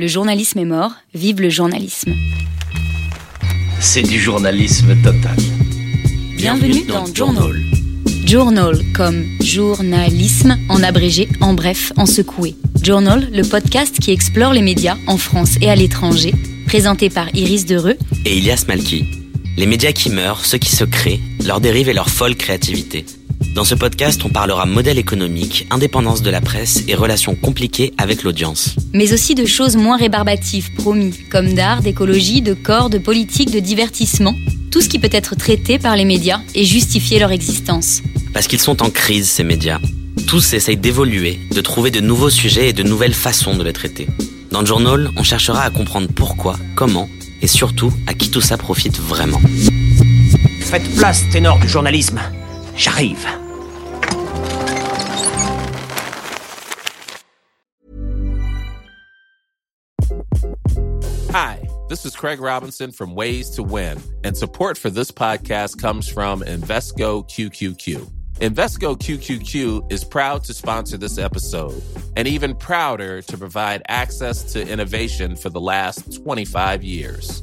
Le journalisme est mort, vive le journalisme. C'est du journalisme total. Bienvenue dans Journal. Journal comme journalisme en abrégé, en bref, en secoué. Journal, le podcast qui explore les médias en France et à l'étranger, présenté par Iris Dereux et Ilias Malki. Les médias qui meurent, ceux qui se créent, leurs dérives et leur folle créativité. Dans ce podcast, on parlera modèle économique, indépendance de la presse et relations compliquées avec l'audience. Mais aussi de choses moins rébarbatives, promis, comme d'art, d'écologie, de corps, de politique, de divertissement, tout ce qui peut être traité par les médias et justifier leur existence. Parce qu'ils sont en crise, ces médias. Tous essayent d'évoluer, de trouver de nouveaux sujets et de nouvelles façons de les traiter. Dans le journal, on cherchera à comprendre pourquoi, comment et surtout à qui tout ça profite vraiment. Faites place, ténor du journalisme. J'arrive. Hi, this is Craig Robinson from Ways to Win, and support for this podcast comes from Invesco QQQ. Invesco QQQ is proud to sponsor this episode and even prouder to provide access to innovation for the last 25 years.